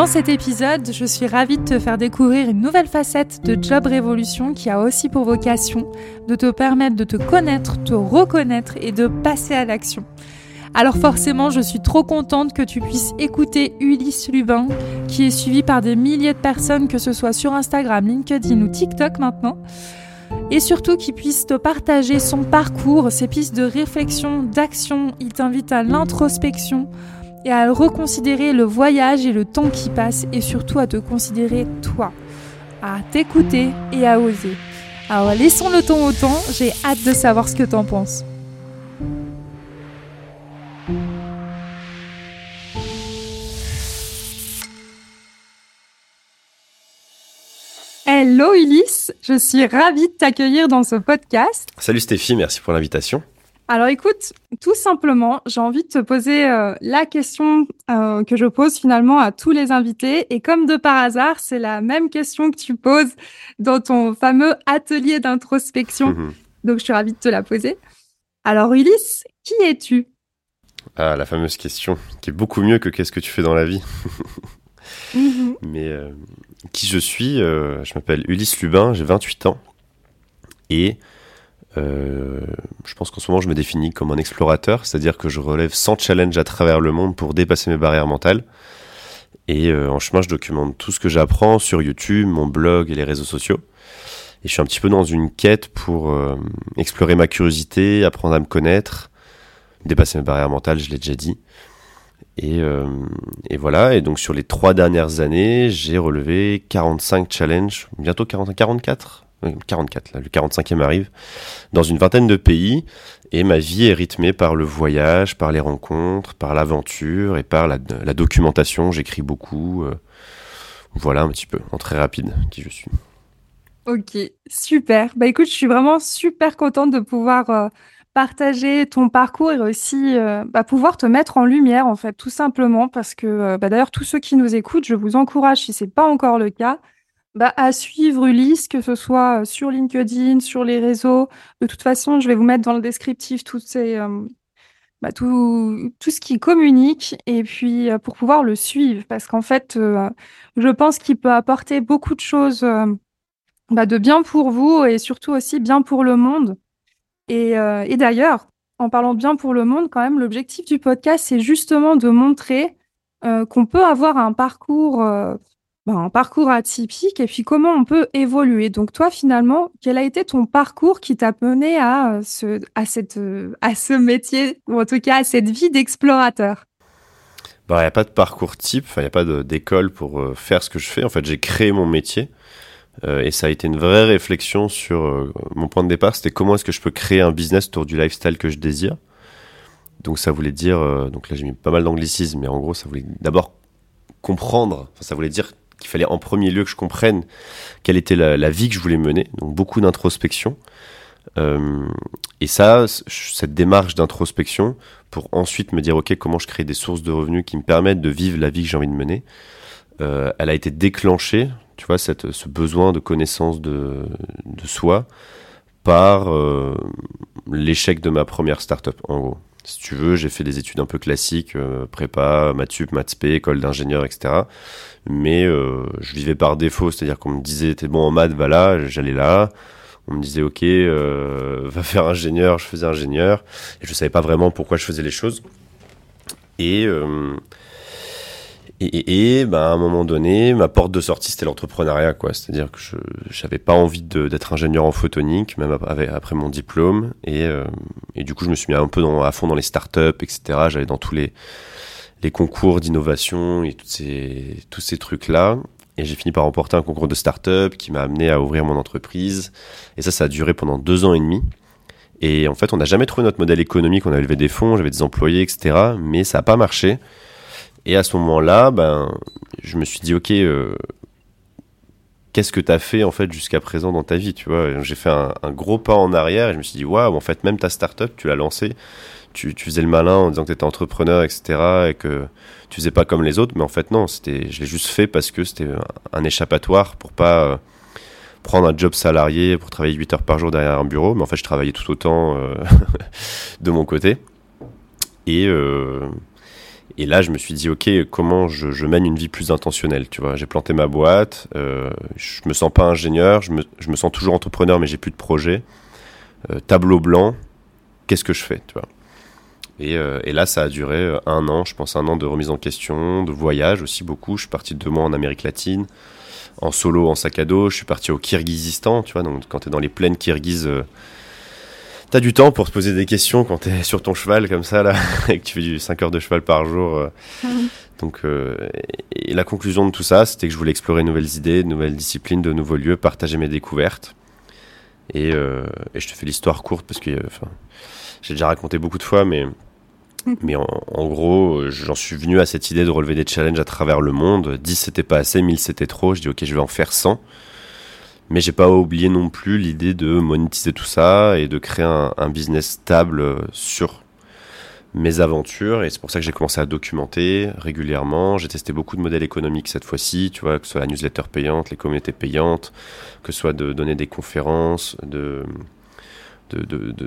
Dans cet épisode, je suis ravie de te faire découvrir une nouvelle facette de Job Révolution qui a aussi pour vocation de te permettre de te connaître, te reconnaître et de passer à l'action. Alors forcément, je suis trop contente que tu puisses écouter Ulysse Lubin, qui est suivi par des milliers de personnes, que ce soit sur Instagram, LinkedIn ou TikTok maintenant. Et surtout qu'il puisse te partager son parcours, ses pistes de réflexion, d'action. Il t'invite à l'introspection et à reconsidérer le voyage et le temps qui passe et surtout à te considérer toi, à t'écouter et à oser. Alors laissons le temps au temps, j'ai hâte de savoir ce que t'en penses. Hello Ulysse, je suis ravie de t'accueillir dans ce podcast. Salut Stéphie, merci pour l'invitation. Alors écoute, tout simplement, j'ai envie de te poser euh, la question euh, que je pose finalement à tous les invités. Et comme de par hasard, c'est la même question que tu poses dans ton fameux atelier d'introspection. Mhm. Donc je suis ravie de te la poser. Alors Ulysse, qui es-tu? Ah, la fameuse question, qui est beaucoup mieux que qu'est-ce que tu fais dans la vie. Mhm. Mais euh, qui je suis? Je m'appelle Ulysse Lubin, j'ai 28 ans. Et euh, je pense qu'en ce moment, je me définis comme un explorateur, c'est-à-dire que je relève 100 challenges à travers le monde pour dépasser mes barrières mentales. Et en chemin, je documente tout ce que j'apprends sur YouTube, mon blog et les réseaux sociaux. Et je suis un petit peu dans une quête pour explorer ma curiosité, apprendre à me connaître, dépasser mes barrières mentales, je l'ai déjà dit. Euh, et, voilà, et donc sur les trois dernières années, j'ai relevé 45 challenges, bientôt 40, 44 44, là, le 45e arrive, dans une vingtaine de pays, et ma vie est rythmée par le voyage, par les rencontres, par l'aventure et par la, documentation, j'écris beaucoup, euh, voilà un petit peu, en très rapide, qui je suis. Ok, super. Bah écoute, je suis vraiment super contente de pouvoir euh, partager ton parcours et aussi euh, bah, pouvoir te mettre en lumière, en fait, tout simplement, parce que bah, d'ailleurs, tous ceux qui nous écoutent, je vous encourage, si ce n'est pas encore le cas, bah, à suivre Ulysse, que ce soit euh, sur LinkedIn, sur les réseaux. De toute façon, je vais vous mettre dans le descriptif ces, bah, tout, ce qui communique et puis pour pouvoir le suivre, parce qu'en fait, je pense qu'il peut apporter beaucoup de choses bah, de bien pour vous et surtout aussi bien pour le monde. Euh, et, d'ailleurs, en parlant bien pour le monde, quand même, l'objectif du podcast, c'est justement de montrer euh, qu'on peut avoir un parcours, euh, ben, un parcours atypique et puis comment on peut évoluer. Donc toi, finalement, quel a été ton parcours qui t'a mené à ce, à cette, à ce métier ou en tout cas à cette vie d'explorateur? Bah, il n'y a pas de parcours type, il n'y a pas d'école pour faire ce que je fais. En fait, j'ai créé mon métier. Euh, et ça a été une vraie réflexion sur euh, mon point de départ, c'était comment est-ce que je peux créer un business autour du lifestyle que je désire. Donc ça voulait dire, euh, donc là j'ai mis pas mal d'anglicisme, mais en gros ça voulait d'abord comprendre, ça voulait dire qu'il fallait en premier lieu que je comprenne quelle était la, vie que je voulais mener, donc beaucoup d'introspection. et ça, cette démarche d'introspection, pour ensuite me dire, ok, comment je crée des sources de revenus qui me permettent de vivre la vie que j'ai envie de mener, elle a été déclenchée tu vois, ce besoin de connaissance de, de soi par euh, l'échec de ma première startup, en gros. Si tu veux, j'ai fait des études un peu classiques, euh, prépa, maths sup, école d'ingénieur, etc. Mais euh, je vivais par défaut, c'est-à-dire qu'on me disait t'es bon en maths, va là, j'allais là. On me disait ok, va faire ingénieur, je faisais ingénieur. Et je savais pas vraiment pourquoi je faisais les choses. Et et, et, ben, à un moment donné, ma porte de sortie, c'était l'entrepreneuriat, quoi. C'est-à-dire que je n'avais pas envie d'être ingénieur en photonique, même après, mon diplôme. Et, euh, et, du coup, je me suis mis un peu dans, à fond dans les startups, etc. J'allais dans tous les les concours d'innovation et tous ces, tous ces trucs-là. Et j'ai fini par remporter un concours de start-up qui m'a amené à ouvrir mon entreprise. Et ça, ça a duré pendant deux ans et demi. Et en fait, on n'a jamais trouvé notre modèle économique. On a levé des fonds, j'avais des employés, etc. Mais ça n'a pas marché. Et à ce moment-là, ben, je me suis dit, OK, euh, qu'est-ce que tu as fait en fait jusqu'à présent dans ta vie tu vois? J'ai fait un, gros pas en arrière et je me suis dit waouh en fait même ta startup tu l'as lancée. Tu, faisais le malin en disant que tu étais entrepreneur etc et que tu faisais pas comme les autres. Mais en fait non c'était je l'ai juste fait parce que c'était un échappatoire pour pas euh, prendre un job salarié pour travailler 8 heures par jour derrière un bureau. Mais en fait je travaillais tout autant euh, de mon côté. Et et là, je me suis dit, ok, comment je, mène une vie plus intentionnelle, tu vois. J'ai planté ma boîte, euh, je me sens pas ingénieur, je me, je me sens toujours entrepreneur, mais j'ai plus de projet. Euh, tableau blanc, qu'est-ce que je fais, tu vois. Et, euh, et, là, ça a duré euh, un an, je pense un an de remise en question, de voyage aussi beaucoup. Je suis parti deux mois en Amérique latine, en solo, en sac à dos. Je suis parti au Kirghizistan, tu vois. Donc, quand tu es dans les plaines kirghizes T'as du temps pour te poser des questions quand t'es sur ton cheval comme ça, là, et que tu fais du 5 heures de cheval par jour. Euh. Donc, euh, et la conclusion de tout ça, c'était que je voulais explorer de nouvelles idées, de nouvelles disciplines, de nouveaux lieux, partager mes découvertes. Et, euh, et je te fais l'histoire courte parce que, enfin, j'ai déjà raconté beaucoup de fois, mais, mhm. mais en, en gros, j'en suis venu à cette idée de relever des challenges à travers le monde. 10 c'était pas assez, 1000 c'était trop. Je dis, ok, je vais en faire 100. Mais j'ai pas oublié non plus l'idée de monétiser tout ça et de créer un, business stable sur mes aventures et c'est pour ça que j'ai commencé à documenter régulièrement. J'ai testé beaucoup de modèles économiques cette fois-ci, tu vois, que ce soit la newsletter payante, les communautés payantes, que ce soit de donner des conférences, de,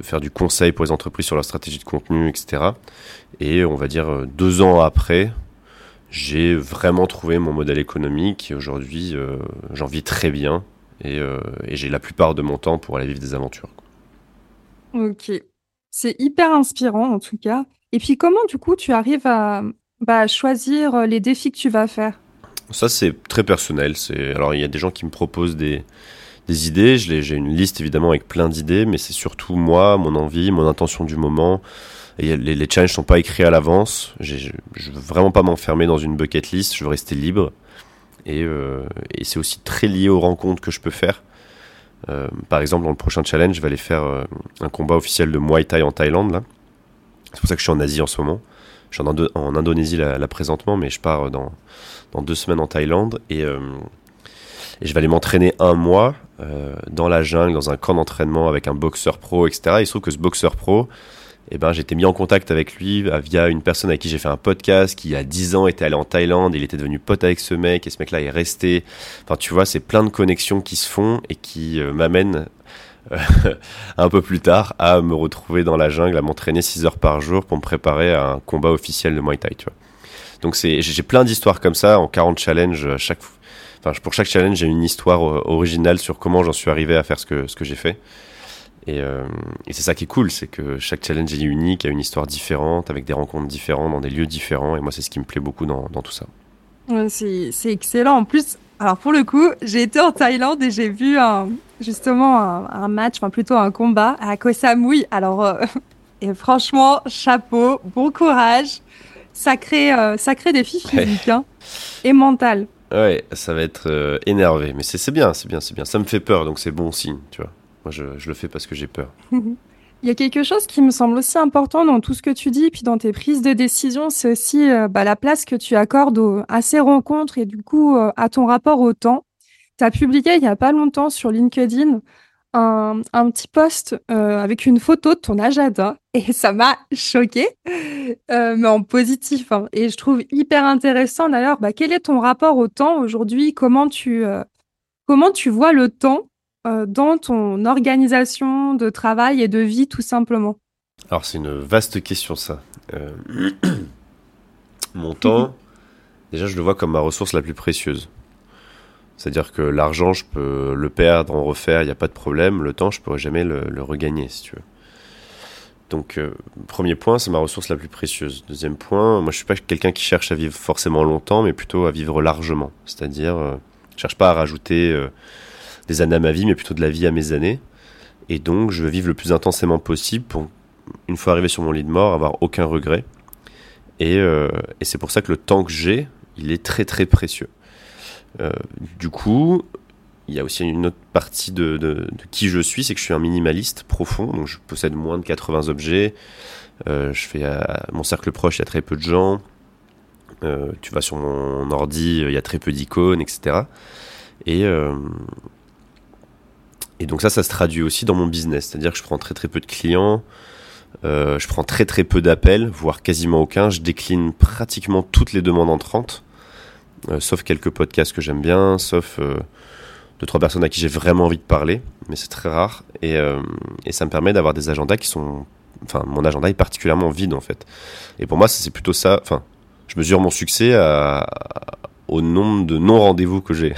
faire du conseil pour les entreprises sur leur stratégie de contenu, etc. Et on va dire deux ans après, j'ai vraiment trouvé mon modèle économique et aujourd'hui euh, j'en vis très bien euh, et, j'ai la plupart de mon temps pour aller vivre des aventures. Ok, c'est hyper inspirant en tout cas. Et puis comment du coup tu arrives à bah, choisir euh, les défis que tu vas faire? Ça c'est très personnel. C'est alors il y a des gens qui me proposent des, des idées. J'ai une liste évidemment avec plein d'idées, mais c'est surtout moi, mon envie, mon intention du moment. Et les, les challenges sont pas écrits à l'avance. Je veux vraiment pas m'enfermer dans une bucket list. Je veux rester libre. Euh, et, c'est aussi très lié aux rencontres que je peux faire. Euh, par exemple, dans le prochain challenge, je vais aller faire euh, un combat officiel de Muay Thai en Thaïlande. C'est pour ça que je suis en Asie en ce moment. Je suis en, Indonésie là, présentement, mais je pars dans, deux semaines en Thaïlande. Et je vais aller m'entraîner un mois dans la jungle, dans un camp d'entraînement avec un boxeur pro, etc. il se trouve que ce boxeur pro, eh ben, j'étais mis en contact avec lui euh, via une personne avec qui j'ai fait un podcast qui, il y a 10 ans, était allé en Thaïlande. Il était devenu pote avec ce mec et ce mec-là est resté. Enfin, tu vois, c'est plein de connexions qui se font et qui euh, m'amènent euh, un peu plus tard à me retrouver dans la jungle, à m'entraîner 6 heures par jour pour me préparer à un combat officiel de Muay Thai, tu vois. Donc c'est, j'ai plein d'histoires comme ça en 40 challenges. Chaque, enfin, pour chaque challenge, j'ai une histoire originale sur comment j'en suis arrivé à faire ce que, ce que j'ai fait. Euh, et, c'est ça qui est cool, c'est que chaque challenge est unique, a une histoire différente, avec des rencontres différentes, dans des lieux différents. Et moi, c'est ce qui me plaît beaucoup dans, tout ça. c'est excellent. En plus, alors pour le coup, j'ai été en Thaïlande et j'ai vu un, justement un, match, enfin plutôt un combat à Koh Samui. Alors, euh, et franchement, chapeau, bon courage. Sacré, euh, sacré défi physique hein, et mental. Ouais, ça va être énervé, mais c'est bien, c'est bien, c'est bien. Ça me fait peur, donc c'est bon signe, tu vois. Moi, je, le fais parce que j'ai peur. Il y a quelque chose qui me semble aussi important dans tout ce que tu dis, puis dans tes prises de décision, c'est aussi euh, bah, la place que tu accordes à ces rencontres et du coup euh, à ton rapport au temps. Tu as publié il n'y a pas longtemps sur LinkedIn un, petit post euh, avec une photo de ton agenda et ça m'a choqué, mais en positif. Hein. Et je trouve hyper intéressant d'ailleurs, bah, quel est ton rapport au temps aujourd'hui? Comment comment tu vois le temps? Euh, dans ton organisation de travail et de vie tout simplement Alors c'est une vaste question ça. Euh, mon temps, déjà je le vois comme ma ressource la plus précieuse. C'est-à-dire que l'argent, je peux le perdre, en refaire, il n'y a pas de problème. Le temps, je pourrais jamais le, regagner, si tu veux. Donc, euh, premier point, c'est ma ressource la plus précieuse. Deuxième point, moi, je suis pas quelqu'un qui cherche à vivre forcément longtemps, mais plutôt à vivre largement. C'est-à-dire, euh, je cherche pas à rajouter des années à ma vie, mais plutôt de la vie à mes années. Et donc, je veux vivre le plus intensément possible pour, une fois arrivé sur mon lit de mort, avoir aucun regret. Et, et c'est pour ça que le temps que j'ai, il est très très précieux. du coup, il y a aussi une autre partie de, qui je suis, c'est que je suis un minimaliste profond, donc je possède moins de 80 objets. Euh, je fais mon cercle proche, il y a très peu de gens. Euh, tu vas sur mon ordi, il y a très peu d'icônes, etc. Et, euh, et donc ça, ça se traduit aussi dans mon business, c'est-à-dire que je prends très très peu de clients. je prends très très peu d'appels, voire quasiment aucun. Je décline pratiquement toutes les demandes entrantes, sauf quelques podcasts que j'aime bien, sauf deux, trois personnes à qui j'ai vraiment envie de parler, mais c'est très rare. Et, euh, et ça me permet d'avoir des agendas qui sont. Enfin, mon agenda est particulièrement vide en fait. Et pour moi, c'est plutôt ça. Enfin, je mesure mon succès à, au nombre de non-rendez-vous que j'ai.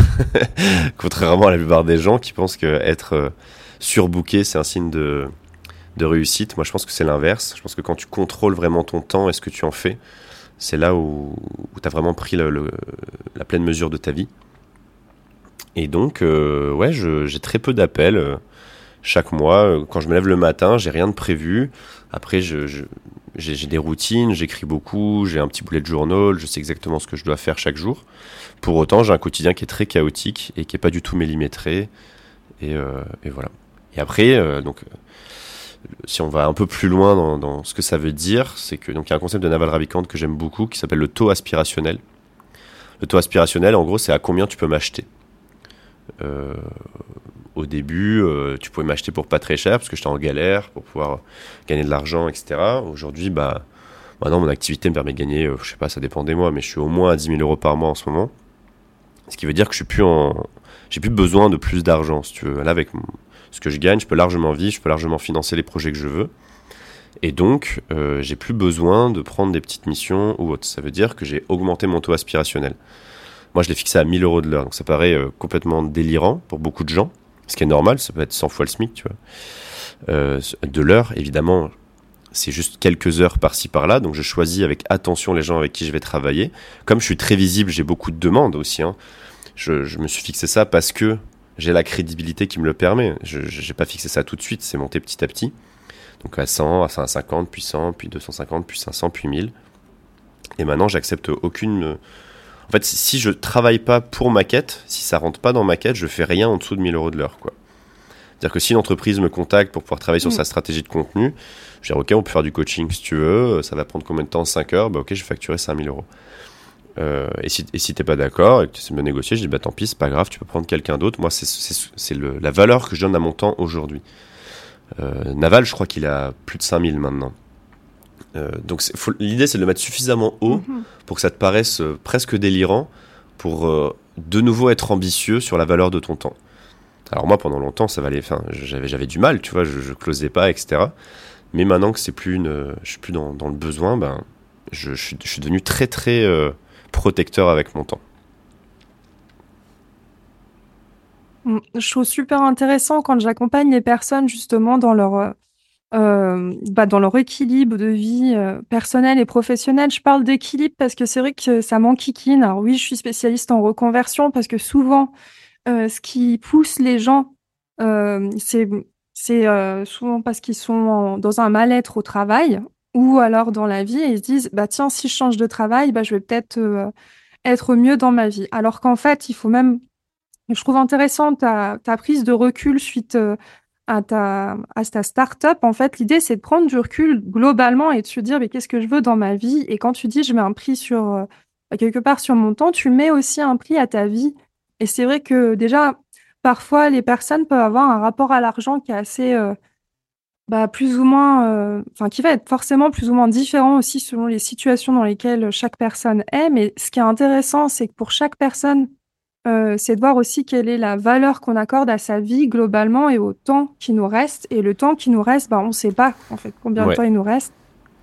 Contrairement à la plupart des gens qui pensent que être euh, surbooké, c'est un signe de, de réussite. Moi, je pense que c'est l'inverse. Je pense que quand tu contrôles vraiment ton temps et ce que tu en fais, c'est là où, où tu as vraiment pris la pleine mesure de ta vie. Et donc, euh, ouais, j'ai très peu d'appels euh, chaque mois. Quand je me lève le matin, j'ai rien de prévu. Après, j'ai des routines, j'écris beaucoup, j'ai un petit boulet de journal, je sais exactement ce que je dois faire chaque jour. Pour autant, j'ai un quotidien qui est très chaotique et qui est pas du tout millimétré. Et, et voilà. Et après, donc, si on va un peu plus loin dans, dans ce que ça veut dire, c'est que donc il y a un concept de Naval Ravikant que j'aime beaucoup qui s'appelle le taux aspirationnel. Le taux aspirationnel, en gros, c'est à combien tu peux m'acheter. Euh, au début, euh, tu pouvais m'acheter pour pas très cher parce que j'étais en galère pour pouvoir gagner de l'argent, etc. Aujourd'hui, bah, maintenant mon activité me permet de gagner, euh, je sais pas, ça dépend des mois, mais je suis au moins à 10 000 euros par mois en ce moment. Ce qui veut dire que je suis plus j'ai plus besoin de plus d'argent, si tu veux. Là, avec ce que je gagne, je peux largement vivre, je peux largement financer les projets que je veux. Et donc, euh, j'ai plus besoin de prendre des petites missions ou autres. Ça veut dire que j'ai augmenté mon taux aspirationnel. Moi, je l'ai fixé à 1000 euros de l'heure. Donc, ça paraît euh, complètement délirant pour beaucoup de gens. Ce qui est normal, ça peut être 100 fois le SMIC, tu vois. Euh, de l'heure, évidemment, c'est juste quelques heures par-ci par-là. Donc, je choisis avec attention les gens avec qui je vais travailler. Comme je suis très visible, j'ai beaucoup de demandes aussi. Hein. Je, me suis fixé ça parce que j'ai la crédibilité qui me le permet. Je n'ai pas fixé ça tout de suite, c'est monté petit à petit. Donc à 100, à 150, puis 100, puis 250, puis 500, puis 1000. Et maintenant, j'accepte aucune en fait, si je travaille pas pour ma quête, si ça rentre pas dans ma quête, je fais rien en dessous de 1000 euros de l'heure, quoi. C'est-à-dire que si une entreprise me contacte pour pouvoir travailler sur mm. sa stratégie de contenu, je dis ok, on peut faire du coaching si tu veux, ça va prendre combien de temps? 5 heures, bah ok, je vais facturer 5000 euros. Euh, et si, et si t'es pas d'accord et que tu sais me négocier, je dis bah tant pis, c'est pas grave, tu peux prendre quelqu'un d'autre. Moi, c'est la valeur que je donne à mon temps aujourd'hui. Euh, Naval, je crois qu'il a plus de 5000 maintenant. Euh, donc l'idée c'est de le mettre suffisamment haut mhm. pour que ça te paraisse euh, presque délirant pour euh, de nouveau être ambitieux sur la valeur de ton temps. Alors moi pendant longtemps ça valait, enfin j'avais j'avais du mal, tu vois, je, je closais pas, etc. Mais maintenant que c'est plus une, je suis plus dans, dans le besoin, ben je, je, suis, devenu très très protecteur avec mon temps. Mm, je trouve super intéressant quand j'accompagne les personnes justement dans leur euh, bah, dans leur équilibre de vie euh, personnelle et professionnelle. Je parle d'équilibre parce que c'est vrai que ça m'enquiquine. Alors oui, je suis spécialiste en reconversion parce que souvent, euh, ce qui pousse les gens, c'est souvent parce qu'ils sont dans un mal-être au travail ou alors dans la vie et ils se disent bah tiens si je change de travail bah je vais peut-être être mieux dans ma vie alors qu'en fait il faut même je trouve intéressant ta, ta prise de recul suite à ta, à ta start-up, en fait, l'idée, c'est de prendre du recul globalement et de se dire, mais qu'est-ce que je veux dans ma vie? Et quand tu dis, je mets un prix sur, euh, quelque part sur mon temps, tu mets aussi un prix à ta vie. Et c'est vrai que déjà, parfois, les personnes peuvent avoir un rapport à l'argent qui est assez, euh, bah, plus ou moins, euh, enfin, qui va être forcément plus ou moins différent aussi selon les situations dans lesquelles chaque personne est. Mais ce qui est intéressant, c'est que pour chaque personne, euh, c'est de voir aussi quelle est la valeur qu'on accorde à sa vie globalement et au temps qui nous reste. Et le temps qui nous reste, bah, on ne sait pas en fait combien de temps il nous reste.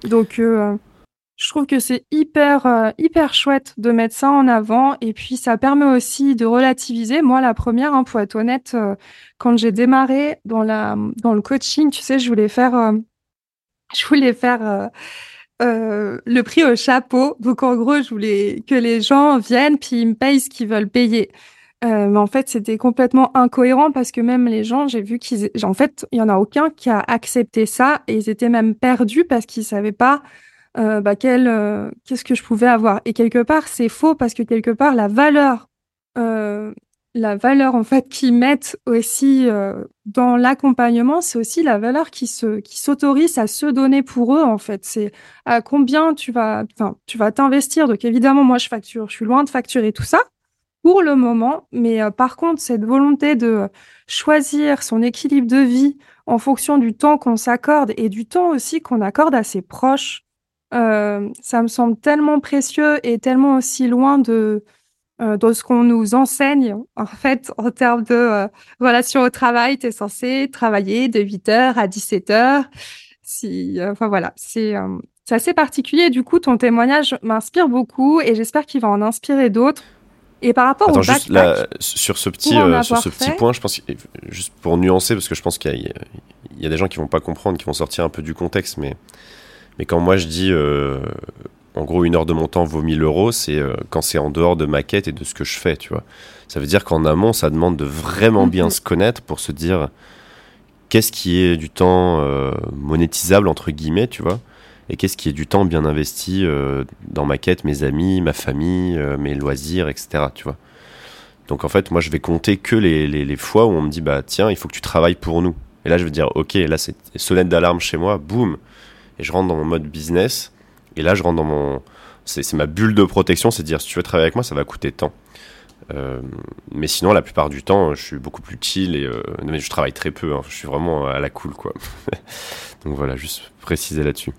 Donc, euh, je trouve que c'est hyper, euh, hyper chouette de mettre ça en avant. Et puis, ça permet aussi de relativiser. Moi, la première, hein, pour être honnête, quand j'ai démarré dans, la, dans le coaching, tu sais, je voulais faire, je voulais faire euh, le prix au chapeau. Donc en gros, je voulais que les gens viennent puis ils me payent ce qu'ils veulent payer. Euh, mais en fait, c'était complètement incohérent parce que même les gens, j'ai vu qu'ils, en fait, il y en a aucun qui a accepté ça et ils étaient même perdus parce qu'ils savaient pas bah, quel, qu'est-ce que je pouvais avoir. Et quelque part, c'est faux parce que quelque part, la valeur, la valeur en fait qu'ils mettent aussi dans l'accompagnement, c'est aussi la valeur qui se, qui s'autorise à se donner pour eux en fait. C'est à combien tu vas, enfin, tu vas t'investir. Donc évidemment, moi je facture, je suis loin de facturer tout ça pour le moment, mais par contre, cette volonté de choisir son équilibre de vie en fonction du temps qu'on s'accorde et du temps aussi qu'on accorde à ses proches, euh, ça me semble tellement précieux et tellement aussi loin de, euh, de ce qu'on nous enseigne, en fait, en termes de euh, relation au travail. Tu es censé travailler de 8h à 17h. Si, enfin voilà, c'est c'est assez particulier. Du coup, ton témoignage m'inspire beaucoup et j'espère qu'il va en inspirer d'autres. Et par rapport au juste sur ce petit, euh, sur ce petit point, je pense, juste pour nuancer, parce que je pense qu'il y, y, a des gens qui vont pas comprendre, qui vont sortir un peu du contexte, mais, mais quand moi je dis, euh, en gros, une heure de mon temps vaut 1000 euros, c'est euh, quand c'est en dehors de ma quête et de ce que je fais, tu vois. Ça veut dire qu'en amont, ça demande de vraiment bien mhm. se connaître pour se dire qu'est-ce qui est du temps monétisable, entre guillemets, tu vois et qu'est-ce qui est du temps bien investi euh, dans ma quête, mes amis, ma famille, euh, mes loisirs, etc. Tu vois. Donc en fait, moi, je vais compter que les, les, fois où on me dit, bah tiens, il faut que tu travailles pour nous. Et là, je vais dire, ok, là, c'est sonnette d'alarme chez moi, boum, et je rentre dans mon mode business. Et là, je rentre dans mon, c'est ma bulle de protection, c'est de dire, si tu veux travailler avec moi, ça va coûter tant. Euh, mais sinon, la plupart du temps, je suis beaucoup plus chill et mais je travaille très peu. Hein. je suis vraiment à la cool, quoi. Donc voilà, juste préciser là-dessus.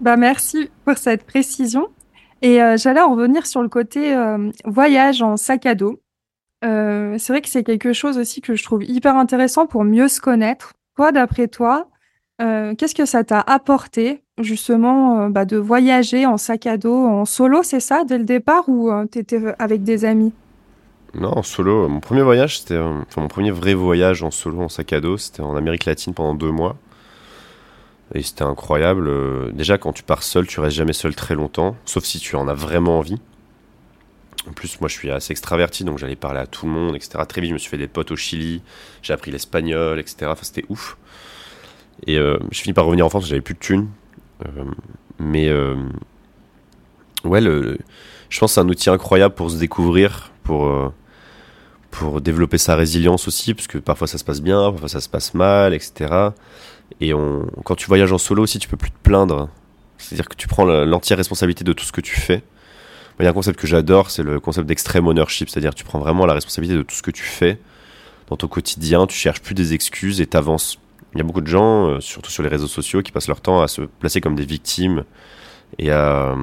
Bah merci pour cette précision. Et euh, j'allais en revenir sur le côté euh, voyage en sac à dos. Euh, c'est vrai que c'est quelque chose aussi que je trouve hyper intéressant pour mieux se connaître. Toi, d'après toi, qu'est-ce que ça t'a apporté justement bah, de voyager en sac à dos en solo, c'est ça, dès le départ, ou tu étais avec des amis? Non, en solo. Mon premier voyage, c'était mon premier vrai voyage en solo en sac à dos, c'était en Amérique latine pendant deux mois. Et c'était incroyable. Euh, déjà, quand tu pars seul, tu restes jamais seul très longtemps, sauf si tu en as vraiment envie. En plus, moi, je suis assez extraverti, donc j'allais parler à tout le monde, etc. Très vite, je me suis fait des potes au Chili, j'ai appris l'espagnol, etc. Enfin, c'était ouf. Et euh, je finis par revenir en France, j'avais plus de thunes. Euh, mais ouais, le, je pense que c'est un outil incroyable pour se découvrir, pour, pour développer sa résilience aussi, parce que parfois ça se passe bien, parfois ça se passe mal, etc. Et quand tu voyages en solo aussi, tu peux plus te plaindre. C'est-à-dire que tu prends l'entière responsabilité de tout ce que tu fais. Il y a un concept que j'adore, c'est le concept d'extreme ownership, c'est-à-dire tu prends vraiment la responsabilité de tout ce que tu fais dans ton quotidien, tu cherches plus des excuses et t'avances. Il y a beaucoup de gens, euh, surtout sur les réseaux sociaux, qui passent leur temps à se placer comme des victimes et à,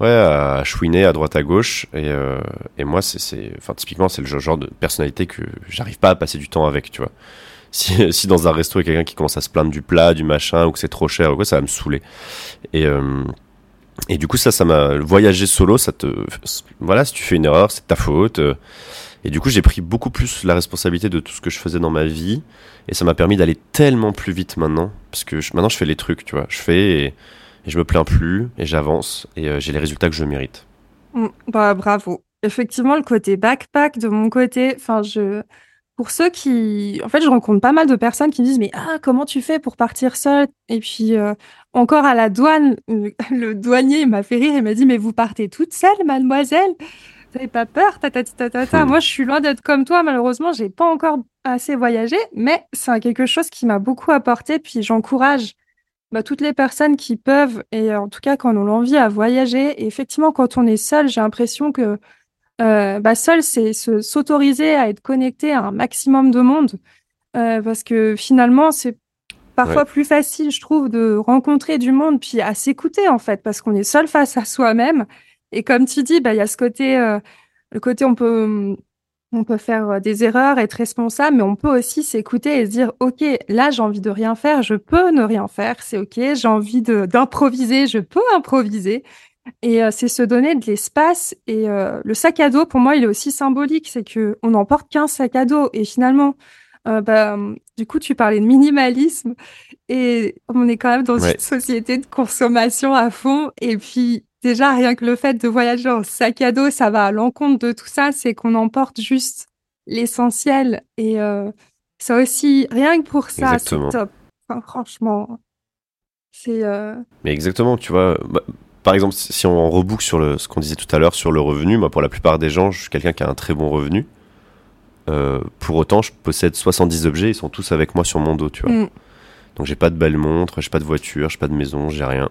ouais, à chouiner à droite à gauche. Et, euh, et moi, c'est, enfin, typiquement, c'est le genre de personnalité que j'arrive pas à passer du temps avec, tu vois si, si dans un resto il y a quelqu'un qui commence à se plaindre du plat, du machin, ou que c'est trop cher ou quoi, ça va me saouler. Et, euh, et du coup, ça, ça m'a voyager solo, ça te, voilà, si tu fais une erreur, c'est ta faute. Euh. Et du coup, j'ai pris beaucoup plus la responsabilité de tout ce que je faisais dans ma vie, et ça m'a permis d'aller tellement plus vite maintenant, parce que maintenant je fais les trucs, tu vois, je fais et, je me plains plus, et j'avance, et euh, j'ai les résultats que je mérite. Mmh, bah bravo. Effectivement, le côté backpack de mon côté, enfin je pour ceux qui, en fait, je rencontre pas mal de personnes qui me disent mais ah comment tu fais pour partir seule? Et puis euh, encore à la douane, le douanier m'a fait rire et m'a dit mais vous partez toute seule, mademoiselle? N'avez pas peur ta, ta, ta, ta, ta. Hmm. Moi, je suis loin d'être comme toi. Malheureusement, j'ai pas encore assez voyagé, mais c'est quelque chose qui m'a beaucoup apporté. Puis j'encourage bah, toutes les personnes qui peuvent et en tout cas quand on a envie à voyager. Et effectivement, quand on est seul, j'ai l'impression que euh, bah seul, c'est s'autoriser à être connecté à un maximum de monde, euh, parce que finalement, c'est parfois plus facile, je trouve, de rencontrer du monde, puis à s'écouter en fait, parce qu'on est seul face à soi-même. Et comme tu dis, bah il y a ce côté, euh, le côté on peut on peut faire des erreurs, être responsable, mais on peut aussi s'écouter et se dire, OK, là, j'ai envie de rien faire, je peux ne rien faire, c'est OK. J'ai envie d'improviser, je peux improviser. Et euh, c'est se donner de l'espace. Et euh, le sac à dos, pour moi, il est aussi symbolique. C'est que on n'emporte qu'un sac à dos. Et finalement, euh, bah, du coup, tu parlais de minimalisme. Et on est quand même dans une société de consommation à fond. Et puis, déjà, rien que le fait de voyager en sac à dos, ça va à l'encontre de tout ça. C'est qu'on emporte juste l'essentiel. Et ça aussi, rien que pour ça, c'est top. franchement. C'est. Euh, Mais exactement, tu vois. Bah, par exemple, si on reboucle sur le, ce qu'on disait tout à l'heure sur le revenu, moi, pour la plupart des gens, je suis quelqu'un qui a un très bon revenu. Euh, pour autant, je possède 70 objets, ils sont tous avec moi sur mon dos, tu vois. Mm. Donc j'ai pas de belle montre, j'ai pas de voiture, j'ai pas de maison, j'ai rien.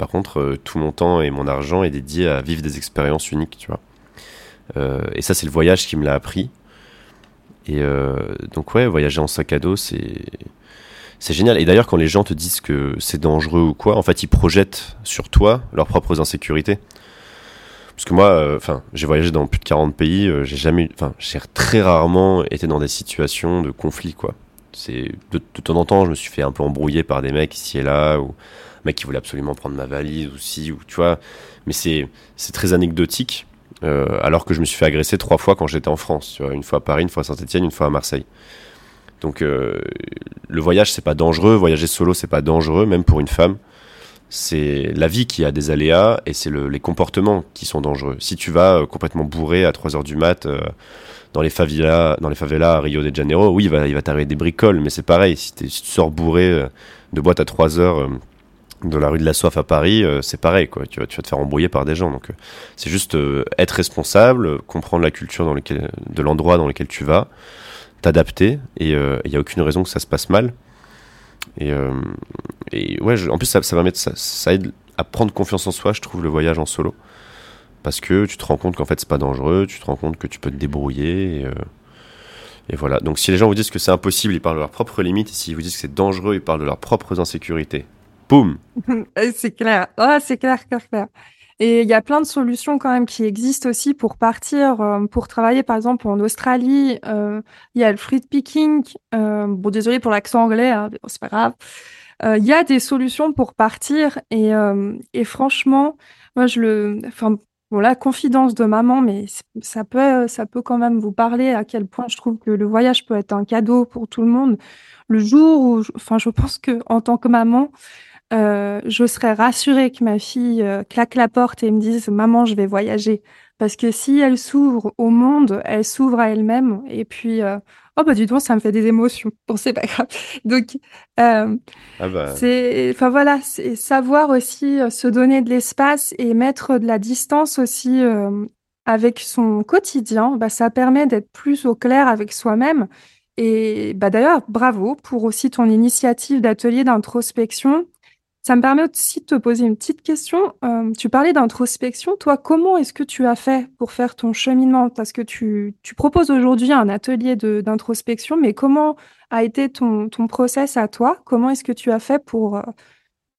Par contre, euh, tout mon temps et mon argent est dédié à vivre des expériences uniques, tu vois. Euh, et ça, c'est le voyage qui me l'a appris. Et donc ouais, voyager en sac à dos, c'est génial. Et d'ailleurs, quand les gens te disent que c'est dangereux ou quoi, en fait, ils projettent sur toi leurs propres insécurités. Parce que moi, euh, enfin, j'ai voyagé dans plus de 40 pays, euh, j'ai jamais, enfin, j'ai très rarement été dans des situations de conflit, quoi. C'est de, temps en temps, je me suis fait un peu embrouiller par des mecs ici et là, ou mec qui voulait absolument prendre ma valise aussi, ou tu vois. Mais c'est très anecdotique. Euh, alors que je me suis fait agresser trois fois quand j'étais en France, tu vois, une fois à Paris, une fois à Saint-Etienne, une fois à Marseille. Donc euh, le voyage c'est pas dangereux, voyager solo c'est pas dangereux, même pour une femme. C'est la vie qui a des aléas et c'est le, les comportements qui sont dangereux. Si tu vas euh, complètement bourré à 3 heures du mat dans les favelas, dans les favelas à Rio de Janeiro, oui, il va, il va t'arriver des bricoles, mais c'est pareil. Si, si, tu sors bourré de boîte à 3 heures de la rue de la Soif à Paris, c'est pareil, quoi. Tu vas, te faire embrouiller par des gens. Donc, c'est juste être responsable, comprendre la culture de l'endroit dans lequel tu vas, t'adapter et il euh, n'y a aucune raison que ça se passe mal. Et, euh, ouais, en plus, ça, ça mettre, ça, aide à prendre confiance en soi, je trouve, le voyage en solo. Parce que tu te rends compte qu'en fait, c'est pas dangereux, tu te rends compte que tu peux te débrouiller. Euh, et voilà. Donc, si les gens vous disent que c'est impossible, ils parlent de leurs propres limites. Et s'ils vous disent que c'est dangereux, ils parlent de leurs propres insécurités. Boum C'est clair. Oh, c'est clair, clair, clair. Et il y a plein de solutions quand même qui existent aussi pour partir, euh, pour travailler par exemple en Australie. Euh, il y a le fruit picking. Euh, bon, désolé pour l'accent anglais, hein, c'est pas grave. Il y a des solutions pour partir et, et franchement, moi je le, enfin bon la confidence de maman, mais ça peut, ça peut quand même vous parler à quel point je trouve que le voyage peut être un cadeau pour tout le monde. Le jour où, enfin je pense que en tant que maman, euh, je serais rassurée que ma fille euh, claque la porte et me dise maman je vais voyager parce que si elle s'ouvre au monde elle s'ouvre à elle-même. Et puis euh, oh bah du coup ça me fait des émotions. Bon c'est pas grave. Donc ah bah. c'est enfin voilà c'est savoir aussi se donner de l'espace et mettre de la distance aussi avec son quotidien bah ça permet d'être plus au clair avec soi-même. Et bah d'ailleurs bravo pour aussi ton initiative d'atelier d'introspection ça me permet aussi de te poser une petite question. Euh, tu parlais d'introspection. Toi, comment est-ce que tu as fait pour faire ton cheminement? Parce que tu, proposes aujourd'hui un atelier d'introspection, mais comment a été ton, process à toi? Comment est-ce que tu as fait pour, euh,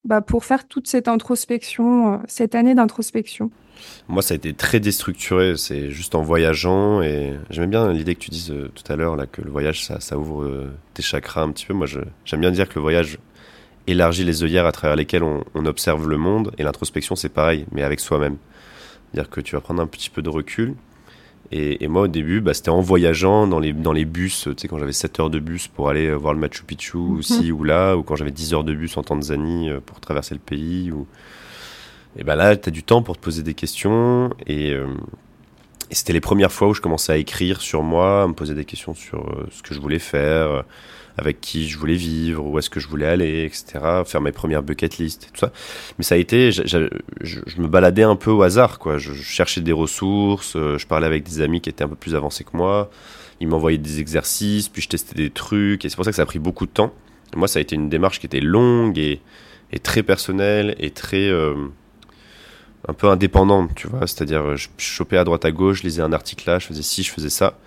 bah, pour faire toute cette introspection, euh, cette année d'introspection? Moi, ça a été très déstructuré. C'est juste en voyageant. Et j'aimais bien l'idée que tu dises tout à l'heure, que le voyage, ça ouvre tes chakras un petit peu. Moi, j'aime bien dire que le voyage élargit les œillères à travers lesquelles on, observe le monde. Et l'introspection, c'est pareil, mais avec soi-même. C'est-à-dire que tu vas prendre un petit peu de recul. Et, moi, au début, bah, c'était en voyageant dans les, dans les bus, tu sais, quand j'avais 7 heures de bus pour aller euh, voir le Machu Picchu, aussi mhm. ou là, ou quand j'avais 10 heures de bus en Tanzanie euh, pour traverser le pays. Ou... Et ben là, tu as du temps pour te poser des questions. Et, euh, et c'était les premières fois où je commençais à écrire sur moi, à me poser des questions sur ce que je voulais faire avec qui je voulais vivre, où est-ce que je voulais aller, etc. Faire mes premières bucket list, tout ça. Mais ça a été, je, me baladais un peu au hasard, quoi. Je, cherchais des ressources, euh, je parlais avec des amis qui étaient un peu plus avancés que moi. Ils m'envoyaient des exercices, puis je testais des trucs, et c'est pour ça que ça a pris beaucoup de temps. moi, ça a été une démarche qui était longue et, très personnelle et très euh, un peu indépendante, tu vois. C'est-à-dire, je chopais à droite à gauche, je lisais un article là, je faisais ci, je faisais ça.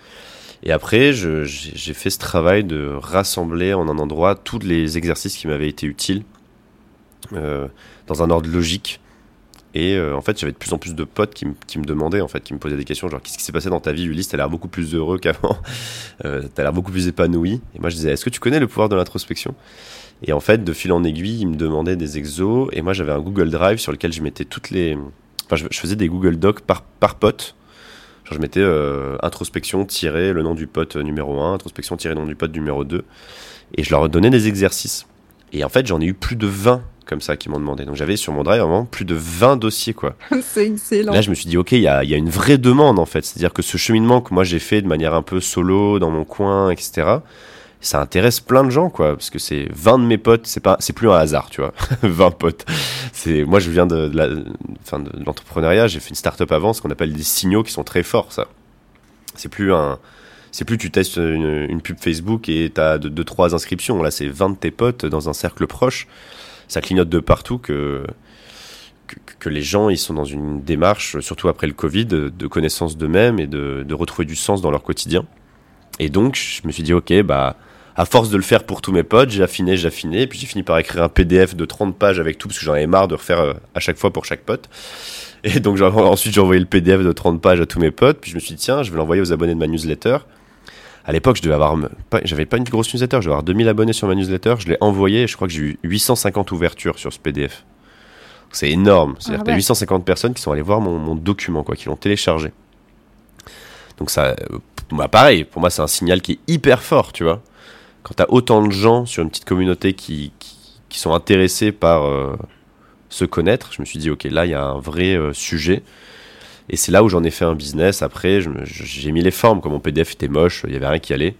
Et après, j'ai fait ce travail de rassembler en un endroit tous les exercices qui m'avaient été utiles euh, dans un ordre logique. Et euh, en fait, j'avais de plus en plus de potes qui, qui, me demandaient, en fait, qui me posaient des questions, genre qu'est-ce qui s'est passé dans ta vie, Ulysse? T'as l'air beaucoup plus heureux qu'avant, euh, t'as l'air beaucoup plus épanoui. Et moi, je disais, est-ce que tu connais le pouvoir de l'introspection? Et en fait, de fil en aiguille, ils me demandaient des exos, et moi, j'avais un Google Drive sur lequel je mettais toutes les, enfin, je, je faisais des Google Docs par par pote je mettais euh, introspection tiré le nom du pote numéro 1, introspection tiré le nom du pote numéro 2. Et je leur donnais des exercices. Et en fait, j'en ai eu plus de 20 comme ça qui m'ont demandé. Donc j'avais sur mon drive vraiment plus de 20 dossiers quoi. C'est excellent. Là je me suis dit ok il y a, y a, une vraie demande en fait. C'est-à-dire que ce cheminement que moi j'ai fait de manière un peu solo dans mon coin etc. ça intéresse plein de gens, quoi, parce que c'est 20 de mes potes, c'est pas, c'est plus un hasard, tu vois, 20 potes. C'est, moi, je viens de, l'entrepreneuriat, j'ai fait une start-up avant, ce qu'on appelle des signaux qui sont très forts, ça. C'est plus un, c'est plus tu testes une, pub Facebook et t'as deux, deux, trois inscriptions. Là, c'est 20 de tes potes dans un cercle proche. Ça clignote de partout que, que, les gens, ils sont dans une démarche, surtout après le Covid, de, connaissance d'eux-mêmes et de, de retrouver du sens dans leur quotidien. Et donc, je me suis dit, ok, bah, à force de le faire pour tous mes potes, j'ai affiné, j'ai affiné, puis j'ai fini par écrire un PDF de 30 pages avec tout, parce que j'en avais marre de refaire euh, à chaque fois pour chaque pote. Et donc ensuite j'ai envoyé le PDF de 30 pages à tous mes potes, puis je me suis dit tiens, je vais l'envoyer aux abonnés de ma newsletter. À l'époque, je devais avoir, j'avais pas une grosse newsletter, je devais avoir 2000 abonnés sur ma newsletter, je l'ai envoyé et je crois que j'ai eu 850 ouvertures sur ce PDF. C'est énorme, c'est-à-dire que 850 personnes qui sont allées voir mon, mon document, quoi, qui l'ont téléchargé. Donc ça, bah pareil, pour moi c'est un signal qui est hyper fort, tu vois. Quand tu as autant de gens sur une petite communauté qui, qui, sont intéressés par euh, se connaître, je me suis dit, ok, là il y a un vrai euh, sujet. Et c'est là où j'en ai fait un business. Après, j'ai mis les formes, comme mon PDF était moche, il n'y avait rien qui allait.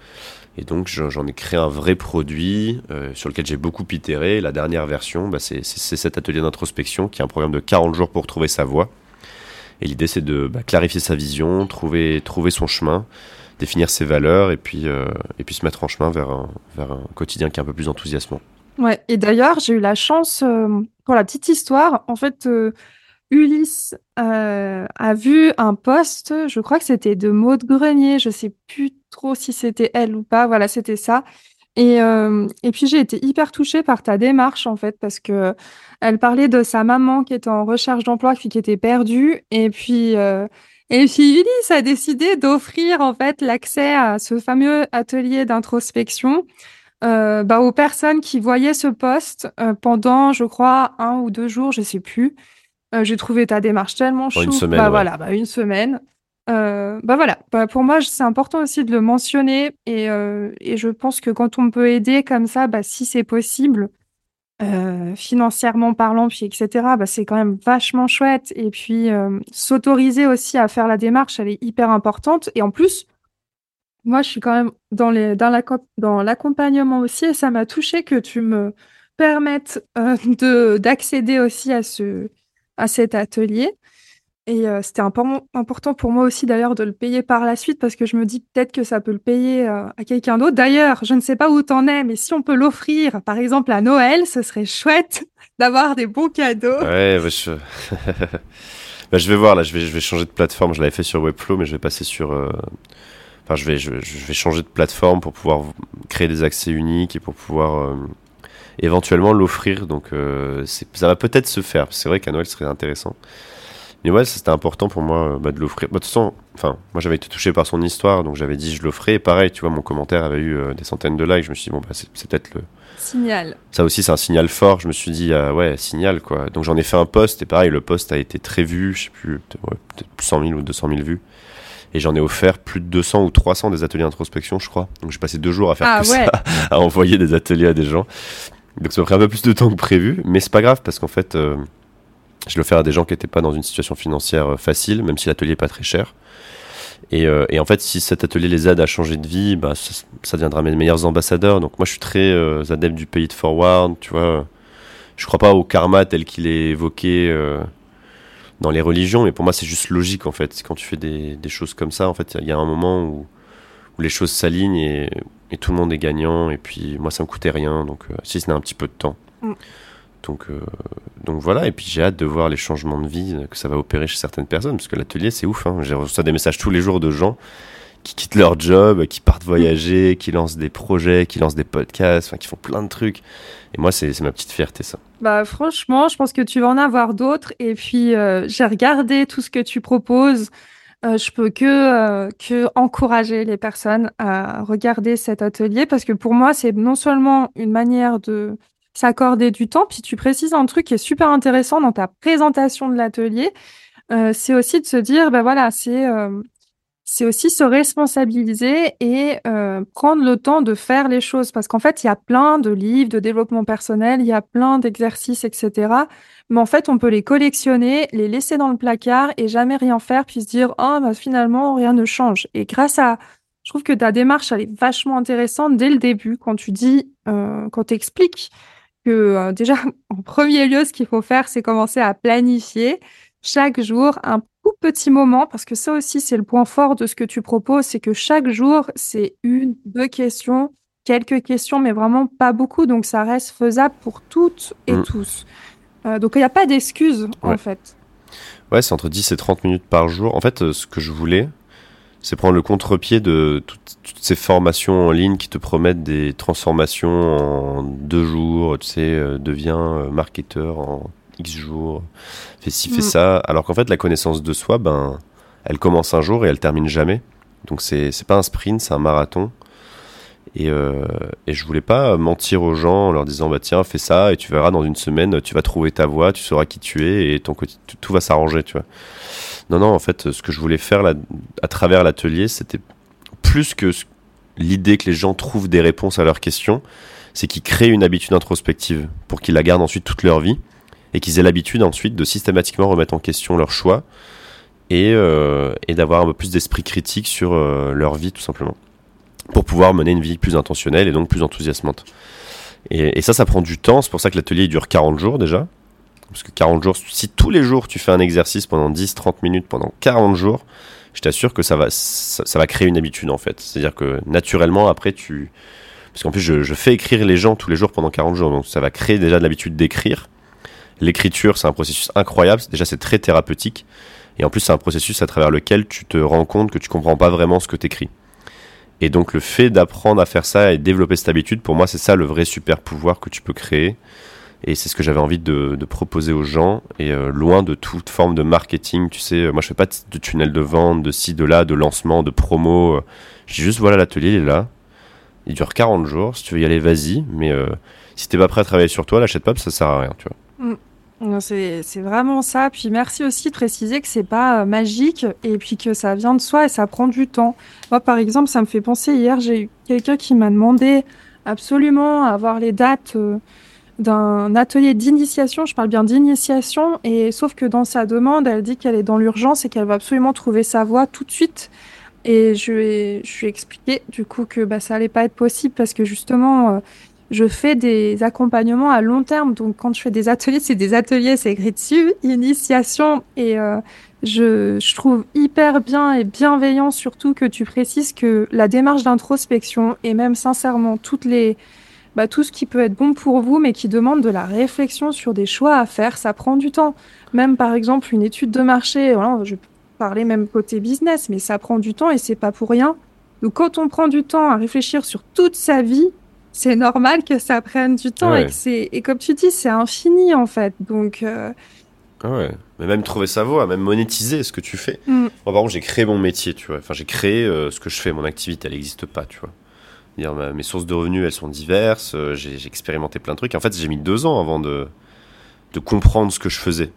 Et donc j'en ai créé un vrai produit euh, sur lequel j'ai beaucoup itéré. La dernière version, bah, c'est cet atelier d'introspection qui est un programme de 40 jours pour trouver sa voie. Et l'idée, c'est de bah, clarifier sa vision, trouver, trouver son chemin, définir ses valeurs et puis, euh, et puis se mettre en chemin vers un, vers un quotidien qui est un peu plus enthousiasmant. Ouais, et d'ailleurs, j'ai eu la chance, euh, pour la petite histoire, en fait, euh, Ulysse a vu un poste, je crois que c'était de Maud Grenier, je sais plus trop si c'était elle ou pas, voilà, c'était ça. Et, et puis j'ai été hyper touchée par ta démarche en fait parce que elle parlait de sa maman qui était en recherche d'emploi qui était perdue et puis et puis Ulysse a décidé d'offrir en fait l'accès à ce fameux atelier d'introspection euh, bah, aux personnes qui voyaient ce poste euh, pendant je crois un ou deux jours je sais plus. Euh, j'ai trouvé ta démarche tellement chou. Une semaine. Bah voilà, bah, une semaine. Bah voilà, bah pour moi c'est important aussi de le mentionner et, et je pense que quand on peut aider comme ça, bah si c'est possible, euh, financièrement parlant, puis etc., bah c'est quand même vachement chouette. Et puis euh, s'autoriser aussi à faire la démarche, elle est hyper importante. Et en plus, moi je suis quand même dans les dans la dans l'accompagnement aussi et ça m'a touché que tu me permettes euh, de d'accéder aussi à ce à cet atelier. Et euh, c'était important pour moi aussi d'ailleurs de le payer par la suite parce que je me dis peut-être que ça peut le payer euh, à quelqu'un d'autre. D'ailleurs, je ne sais pas où t'en es, mais si on peut l'offrir, par exemple à Noël, ce serait chouette d'avoir des bons cadeaux. Ouais, bah, je... bah, je vais voir là, je vais, je vais changer de plateforme. Je l'avais fait sur Webflow, mais je vais passer sur. Euh... Enfin, je vais, je, vais changer de plateforme pour pouvoir créer des accès uniques et pour pouvoir éventuellement l'offrir. Donc, ça va peut-être se faire. C'est vrai qu'à Noël, ce serait intéressant. Mais ouais, c'était important pour moi euh, bah, de l'offrir. Bah, de toute façon, enfin, moi j'avais été touché par son histoire, donc j'avais dit je l'offrais. Pareil, tu vois, mon commentaire avait eu euh, des centaines de likes. Je me suis dit, bon, bah, c'est peut-être le. Signal. Ça aussi, c'est un signal fort. Je me suis dit, ah, ouais, signal, quoi. Donc j'en ai fait un post, et pareil, le post a été très vu, je sais plus, peut-être 100 000 ou 200 000 vues. Et j'en ai offert plus de 200 ou 300 des ateliers d'introspection, je crois. Donc j'ai passé deux jours à faire ah, que ouais. ça, à envoyer des ateliers à des gens. Donc ça m'a pris un peu plus de temps que prévu, mais c'est pas grave parce qu'en fait, euh, je le fais à des gens qui n'étaient pas dans une situation financière euh, facile, même si l'atelier n'est pas très cher. Et, euh, et, en fait, si cet atelier les aide à changer de vie, bah, ça, deviendra mes meilleurs ambassadeurs. Donc moi, je suis très euh, adepte du pays de forward, tu vois. Je crois pas au karma tel qu'il est évoqué dans les religions, mais pour moi, c'est juste logique en fait. Quand tu fais des, choses comme ça, en fait, il y a un moment où, les choses s'alignent et, tout le monde est gagnant. Et puis moi, ça me coûtait rien, donc si ce n'est un petit peu de temps. Mm. Donc, euh, donc voilà, et puis j'ai hâte de voir les changements de vie que ça va opérer chez certaines personnes, parce que l'atelier c'est ouf, hein. j'ai reçu des messages tous les jours de gens qui quittent leur job, qui partent voyager, qui lancent des projets, qui lancent des podcasts, enfin qui font plein de trucs. Et moi c'est ma petite fierté ça. Bah franchement, je pense que tu vas en avoir d'autres, et puis euh, j'ai regardé tout ce que tu proposes. Euh, je peux que, euh, que encourager les personnes à regarder cet atelier parce que pour moi, c'est non seulement une manière de s'accorder du temps. Puis tu précises un truc qui est super intéressant dans ta présentation de l'atelier, euh, c'est aussi de se dire, ben voilà, c'est euh, c'est aussi se responsabiliser et euh, prendre le temps de faire les choses. Parce qu'en fait, il y a plein de livres de développement personnel, il y a plein d'exercices, etc. Mais en fait, on peut les collectionner, les laisser dans le placard et jamais rien faire, puis se dire, oh, bah, finalement, rien ne change. Et grâce à je trouve que ta démarche, elle est vachement intéressante dès le début quand tu dis, quand tu expliques que euh, déjà, en premier lieu, ce qu'il faut faire, c'est commencer à planifier chaque jour un tout petit moment, parce que ça aussi, c'est le point fort de ce que tu proposes, c'est que chaque jour, c'est une, deux questions, quelques questions, mais vraiment pas beaucoup, donc ça reste faisable pour toutes et Mm. tous. Euh, donc il n'y a pas d'excuses, en fait. Ouais, c'est entre 10 et 30 minutes par jour. En fait, euh, ce que je voulais, c'est prendre le contre-pied de toutes, toutes ces formations en ligne qui te promettent des transformations en deux jours, tu sais, euh, deviens euh, marketeur en X jours, fais ci, fais Mm. ça. Alors qu'en fait, la connaissance de soi, ben, elle commence un jour et elle termine jamais. Donc c'est pas un sprint, c'est un marathon. Et, euh, et je voulais pas mentir aux gens en leur disant bah tiens fais ça et tu verras dans une semaine tu vas trouver ta voie, tu sauras qui tu es et ton tout va s'arranger tu vois. Non non en fait ce que je voulais faire à travers l'atelier c'était plus que l'idée que les gens trouvent des réponses à leurs questions, c'est qu'ils créent une habitude introspective pour qu'ils la gardent ensuite toute leur vie et qu'ils aient l'habitude ensuite de systématiquement remettre en question leurs choix et, euh, et d'avoir un peu plus d'esprit critique sur euh, leur vie tout simplement pour pouvoir mener une vie plus intentionnelle et donc plus enthousiasmante. Et, et ça, ça prend du temps. C'est pour ça que l'atelier dure 40 jours déjà. Parce que 40 jours, si tous les jours tu fais un exercice pendant 10-30 minutes pendant 40 jours, je t'assure que ça va, ça, va créer une habitude en fait. C'est-à-dire que naturellement, après, tu. Parce qu'en plus, je, fais écrire les gens tous les jours pendant 40 jours. Donc ça va créer déjà de l'habitude d'écrire. L'écriture, c'est un processus incroyable. Déjà, c'est très thérapeutique. Et en plus, c'est un processus à travers lequel tu te rends compte que tu comprends pas vraiment ce que tu. Et donc le fait d'apprendre à faire ça et développer cette habitude, pour moi, c'est ça le vrai super pouvoir que tu peux créer. Et c'est ce que j'avais envie de, proposer aux gens. Et euh, loin de toute forme de marketing, tu sais, euh, moi je fais pas de, tunnel de vente, de ci, de là, de lancement, de promo. euh. Dis juste voilà, l'atelier il est là. Il dure 40 jours. Si tu veux y aller, vas-y. Mais euh, si t'es pas prêt à travailler sur toi, l'achète pas, parce que ça sert à rien, tu vois. Non, C'est vraiment ça. Puis merci aussi de préciser que c'est pas magique et puis que ça vient de soi et ça prend du temps. Moi, par exemple, ça me fait penser hier, j'ai eu quelqu'un qui m'a demandé absolument à avoir les dates d'un atelier d'initiation. Je parle bien d'initiation et sauf que dans sa demande, elle dit qu'elle est dans l'urgence et qu'elle va absolument trouver sa voie tout de suite. Et je lui ai, je lui ai expliqué du coup que bah, ça allait pas être possible parce que justement, euh, je fais des accompagnements à long terme. Donc, quand je fais des ateliers, c'est des ateliers, c'est écrit dessus, initiation. Et euh, je, je trouve hyper bien et bienveillant surtout que tu précises que la démarche d'introspection et même sincèrement toutes les, bah, tout ce qui peut être bon pour vous, mais qui demande de la réflexion sur des choix à faire, ça prend du temps. Même par exemple une étude de marché, voilà, je parler même côté business, mais ça prend du temps et c'est pas pour rien. Donc, quand on prend du temps à réfléchir sur toute sa vie, c'est normal que ça prenne du temps Ouais. et que c'est et comme tu dis c'est infini en fait donc euh, Ah ouais. Mais même trouver sa voie, même monétiser ce que tu fais. mm, Moi, par exemple, j'ai créé mon métier, tu vois. Enfin, j'ai créé euh, ce que je fais, mon activité, elle n'existe pas, tu vois. Ma- mes sources de revenus, elles sont diverses. euh, j'ai expérimenté plein de trucs. En fait, j'ai mis deux ans avant de, de comprendre ce que je faisais.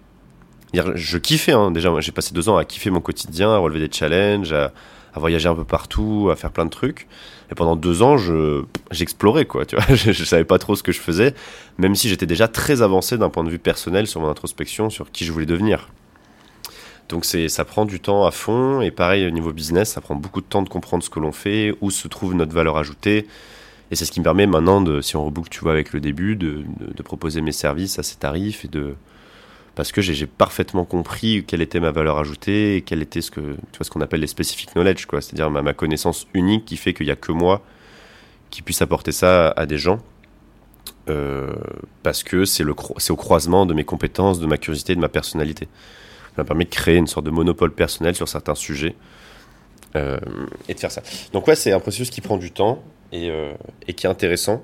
Je kiffais, hein. déjà, j'ai passé deux ans à kiffer mon quotidien, à relever des challenges, à, à voyager un peu partout, à faire plein de trucs. Et pendant deux ans, je j'explorais, quoi, tu vois. Je, je savais pas trop ce que je faisais, même si j'étais déjà très avancé d'un point de vue personnel sur mon introspection, sur qui je voulais devenir. Donc ça prend du temps à fond, et pareil au niveau business, ça prend beaucoup de temps de comprendre ce que l'on fait, où se trouve notre valeur ajoutée, et c'est ce qui me permet maintenant, de, si on reboucle, tu vois, avec le début, de, proposer mes services à ces tarifs, parce que j'ai, parfaitement compris quelle était ma valeur ajoutée, et quel était ce que, tu vois, ce qu'on appelle les specific knowledge, c'est-à-dire ma, connaissance unique qui fait qu'il n'y a que moi qui puisse apporter ça à des gens. Euh, parce que c'est au croisement de mes compétences, de ma curiosité, de ma personnalité. Ça m'a de créer une sorte de monopole personnel sur certains sujets euh, et de faire ça. Donc ouais, c'est un processus qui prend du temps et, euh, et qui est intéressant.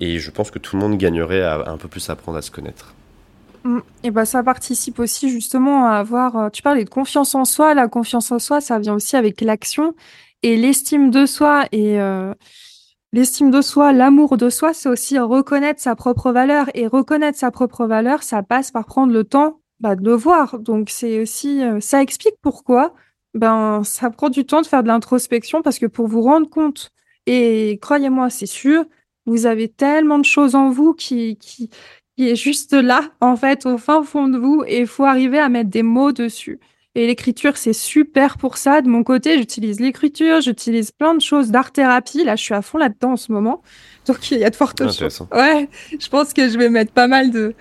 Et je pense que tout le monde gagnerait à, un peu plus apprendre à se connaître. mm. et bah ça participe aussi justement à avoir euh, tu parlais de confiance en soi la confiance en soi ça vient aussi avec l'action et l'estime de soi et L'estime de soi, l'amour de soi, c'est aussi reconnaître sa propre valeur. Et reconnaître sa propre valeur, ça passe par prendre le temps bah, de le voir. Donc c'est aussi, euh, ça explique pourquoi ben ça prend du temps de faire de l'introspection parce que pour vous rendre compte, et croyez-moi, c'est sûr, vous avez tellement de choses en vous qui, qui, qui est juste là, en fait, au fin fond de vous, et il faut arriver à mettre des mots dessus. Et l'écriture, c'est super pour ça. De mon côté, j'utilise l'écriture, j'utilise plein de choses d'art-thérapie. Là, je suis à fond là-dedans en ce moment. Donc, il y a de fortes chances. Ouais, je pense que je vais mettre pas mal de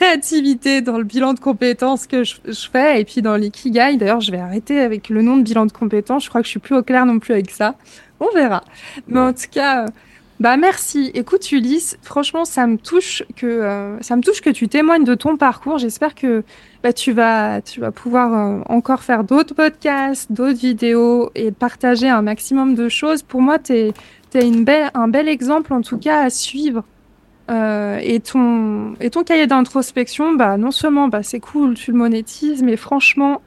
créativité dans le bilan de compétences que je, fais et puis dans l'ikigai. D'ailleurs, je vais arrêter avec le nom de bilan de compétences. Je crois que je suis plus au clair non plus avec ça. On verra. Mais en tout cas, bah merci. Écoute Ulysse, franchement ça me touche que euh, ça me touche que tu témoignes de ton parcours. J'espère que bah, tu vas tu vas pouvoir euh, encore faire d'autres podcasts, d'autres vidéos et partager un maximum de choses. Pour moi, tu es, une belle un bel exemple en tout cas à suivre. Euh, et ton et ton cahier d'introspection, bah non seulement bah c'est cool, tu le monétises, mais franchement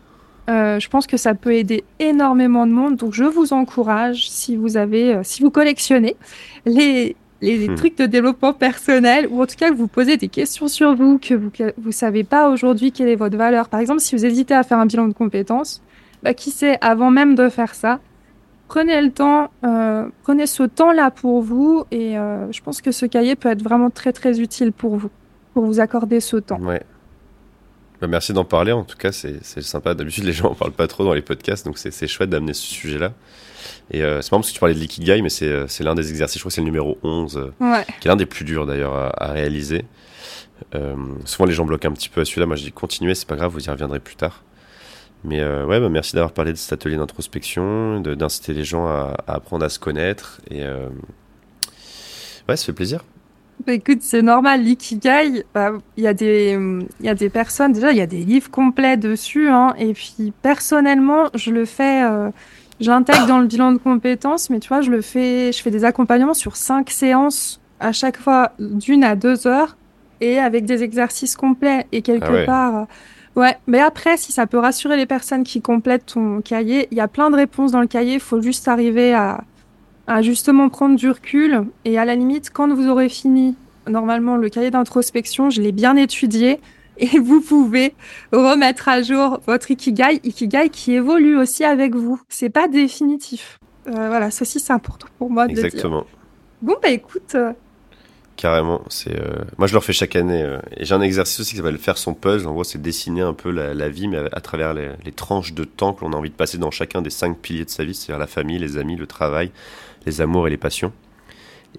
euh, je pense que ça peut aider énormément de monde. Donc, je vous encourage, si vous avez, euh, si vous collectionnez les, les, hmm. trucs de développement personnel, ou en tout cas que vous posez des questions sur vous, que vous vous savez pas aujourd'hui quelle est votre valeur. Par exemple, si vous hésitez à faire un bilan de compétences, bah, qui sait, avant même de faire ça, prenez le temps, euh, prenez ce temps-là pour vous, et euh, je pense que ce cahier peut être vraiment très très utile pour vous, pour vous accorder ce temps. Ouais. Bah, merci d'en parler, en tout cas, c'est sympa. D'habitude, les gens en parlent pas trop dans les podcasts, donc c'est chouette d'amener ce sujet-là. Et euh, c'est marrant parce que tu parlais de l'ikigai, mais c'est l'un des exercices, je crois que c'est le numéro 11, euh, qui est l'un des plus durs d'ailleurs à, réaliser. souvent, les gens bloquent un petit peu à celui-là. Moi, je dis continuez, c'est pas grave, vous y reviendrez plus tard. Mais ouais, bah, merci d'avoir parlé de cet atelier d'introspection, d'inciter les gens à, à, apprendre à se connaître. Et ouais, ça fait plaisir. Bah, écoute, c'est normal. L'ikigai, bah, il y a des, y a des personnes. Déjà, il y a des livres complets dessus. Hein, et puis, personnellement, je le fais. Euh, J'intègre dans le bilan de compétences, mais tu vois, je le fais. Je fais des accompagnements sur cinq séances à chaque fois d'une à deux heures et avec des exercices complets. Et quelque ah part, euh, ouais. Mais après, si ça peut rassurer les personnes qui complètent ton cahier, il y a plein de réponses dans le cahier. Il faut juste arriver à à justement prendre du recul et à la limite, quand vous aurez fini, normalement, le cahier d'introspection, je l'ai bien étudié et vous pouvez remettre à jour votre Ikigai, Ikigai qui évolue aussi avec vous. C'est pas définitif. Euh, voilà, ceci c'est important pour moi Exactement. de Exactement. Bon, bah écoute. Euh, Carrément. C'est euh, Moi, je le refais chaque année. Et j'ai un exercice aussi qui s'appelle faire son puzzle. En gros, c'est dessiner un peu la, vie, mais à, travers les, les, tranches de temps que l'on a envie de passer dans chacun des cinq piliers de sa vie, c'est-à-dire la famille, les amis, le travail, les amours et les passions.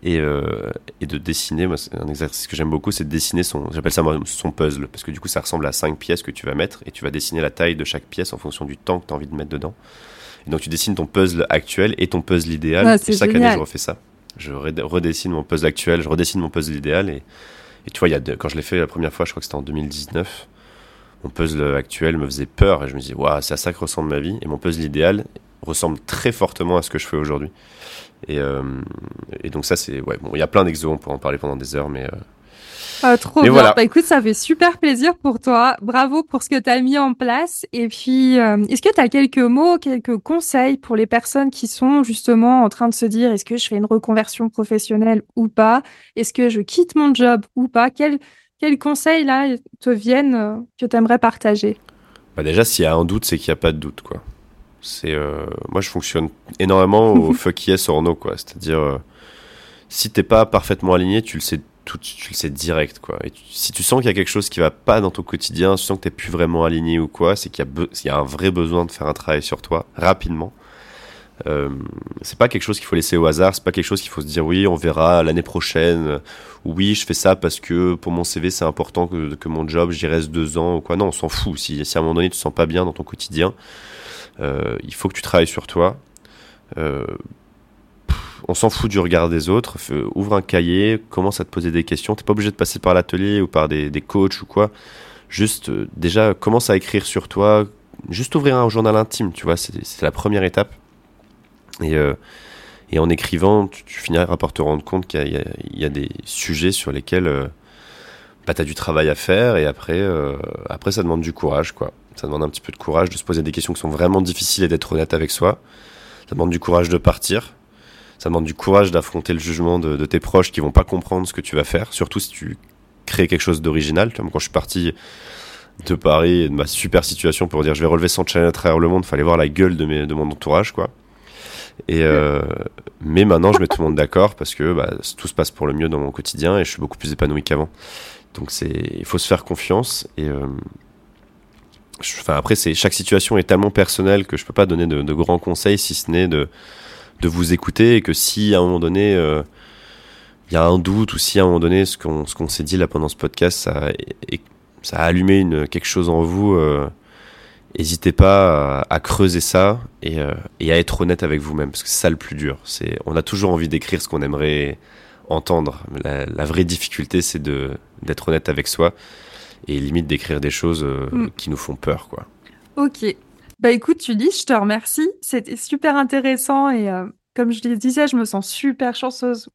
Et, euh, et de dessiner, moi, c'est un exercice que j'aime beaucoup, c'est de dessiner son, j'appelle ça son puzzle, parce que du coup, ça ressemble à cinq pièces que tu vas mettre, et tu vas dessiner la taille de chaque pièce en fonction du temps que tu as envie de mettre dedans. Et donc, tu dessines ton puzzle actuel et ton puzzle idéal. et chaque année, je refais ça. Je redessine mon puzzle actuel, je redessine mon puzzle idéal, et, et tu vois, y a quand je l'ai fait la première fois, je crois que c'était en 2019, mon puzzle actuel me faisait peur, et je me disais, waouh, c'est à ça que ressemble ma vie, et mon puzzle idéal ressemble très fortement à ce que je fais aujourd'hui. Et, euh, et donc ça, c'est ouais, bon, il y a plein d'exos, on pourrait en parler pendant des heures, mais euh, ah, trop bien. Voilà. Bah, écoute, ça fait super plaisir pour toi. Bravo pour ce que tu as mis en place. Et puis, euh, est-ce que tu as quelques mots, quelques conseils pour les personnes qui sont justement en train de se dire est-ce que je fais une reconversion professionnelle ou pas? Est-ce que je quitte mon job ou pas? Quels quel conseils là te viennent que tu aimerais partager? Bah Déjà, s'il y a un doute, c'est qu'il n'y a pas de doute. quoi. C'est euh, moi je fonctionne énormément au fuck yes or no quoi. C'est-à-dire euh, si t'es pas parfaitement aligné, tu le sais tout, tu le sais direct quoi. Et si tu sens qu'il y a quelque chose qui va pas dans ton quotidien, tu sens que t'es plus vraiment aligné ou quoi, c'est qu'il y, y, a un vrai besoin de faire un travail sur toi rapidement. Euh, c'est pas quelque chose qu'il faut laisser au hasard, c'est pas quelque chose qu'il faut se dire oui on verra l'année prochaine, oui je fais ça parce que pour mon CV c'est important que, mon job j'y reste deux ans ou quoi. Non on s'en fout. Si, si à un moment donné tu te sens pas bien dans ton quotidien, euh, il faut que tu travailles sur toi. Euh, on s'en fout du regard des autres. ouvre un cahier, commence à te poser des questions. T'es pas obligé de passer par l'atelier ou par des, coachs ou quoi. Juste, euh, déjà, commence à écrire sur toi. Juste ouvrir un journal intime, tu vois, c'est la première étape. Et, et en écrivant, tu, finiras par te rendre compte qu'il y, a des sujets sur lesquels bah, tu as du travail à faire. Et après, après, ça demande du courage, quoi. Ça demande un petit peu de courage de se poser des questions qui sont vraiment difficiles et d'être honnête avec soi. Ça demande du courage de partir. Ça demande du courage d'affronter le jugement de, tes proches qui vont pas comprendre ce que tu vas faire, surtout si tu crées quelque chose d'original. Quand je suis parti de Paris de ma super situation pour dire je vais relever 100 challenges à travers le monde, fallait voir la gueule de, mes, de mon entourage, quoi. Et euh, mais maintenant, je mets tout le monde d'accord parce que bah, tout se passe pour le mieux dans mon quotidien et je suis beaucoup plus épanoui qu'avant. Donc c'est, il faut se faire confiance et euh, enfin, après, c'est chaque situation est tellement personnelle que je peux pas donner de, de grands conseils, si ce n'est de, de vous écouter et que si à un moment donné euh, il y a un doute ou si à un moment donné ce qu'on ce qu'on s'est dit là pendant ce podcast ça et, ça a allumé une quelque chose en vous euh, n'hésitez pas à, à, creuser ça et, euh, et, à être honnête avec vous-même parce que c'est ça le plus dur. C'est on a toujours envie d'écrire ce qu'on aimerait entendre. La, la vraie difficulté c'est de d'être honnête avec soi et limite d'écrire des choses euh, mm. qui nous font peur quoi. Ok bah écoute, tu dis, je te remercie. C'était super intéressant et euh, comme je le disais, je me sens super chanceuse.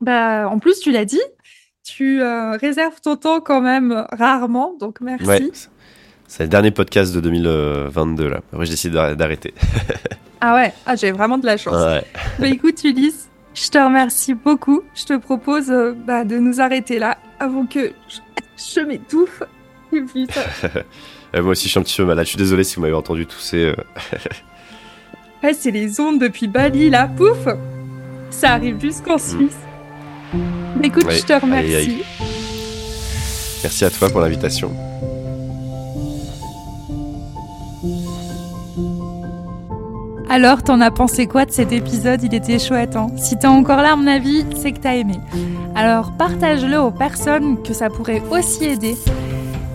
Bah, en plus, tu l'as dit, tu euh, réserves ton temps quand même rarement, donc merci. Ouais, c'est le dernier podcast de 2022 là. Après, j'ai décidé d'arrêter. ah ouais, ah, j'ai vraiment de la chance. Ouais. Bah écoute, Ulysse, je te remercie beaucoup. Je te propose euh, bah, de nous arrêter là avant que je, je m'étouffe. Euh, moi aussi, je suis un petit peu malade. Je suis désolé si vous m'avez entendu tousser. Euh. ouais, c'est les ondes depuis Bali, là. Pouf Ça arrive jusqu'en mm. Suisse. Écoute, je te remercie. Merci à toi pour l'invitation. Alors, t'en as pensé quoi de cet épisode? Il était chouette, hein Si t'es encore là, à mon avis, c'est que t'as aimé. Alors, partage-le aux personnes que ça pourrait aussi aider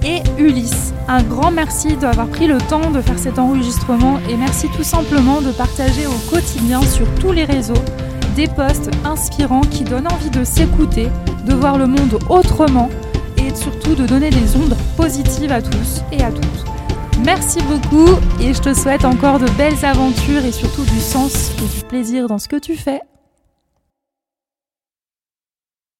et Ulysse. Un grand merci d'avoir pris le temps de faire cet enregistrement et merci tout simplement de partager au quotidien sur tous les réseaux des posts inspirants qui donnent envie de s'écouter, de voir le monde autrement et surtout de donner des ondes positives à tous et à toutes. Merci beaucoup et je te souhaite encore de belles aventures et surtout du sens et du plaisir dans ce que tu fais.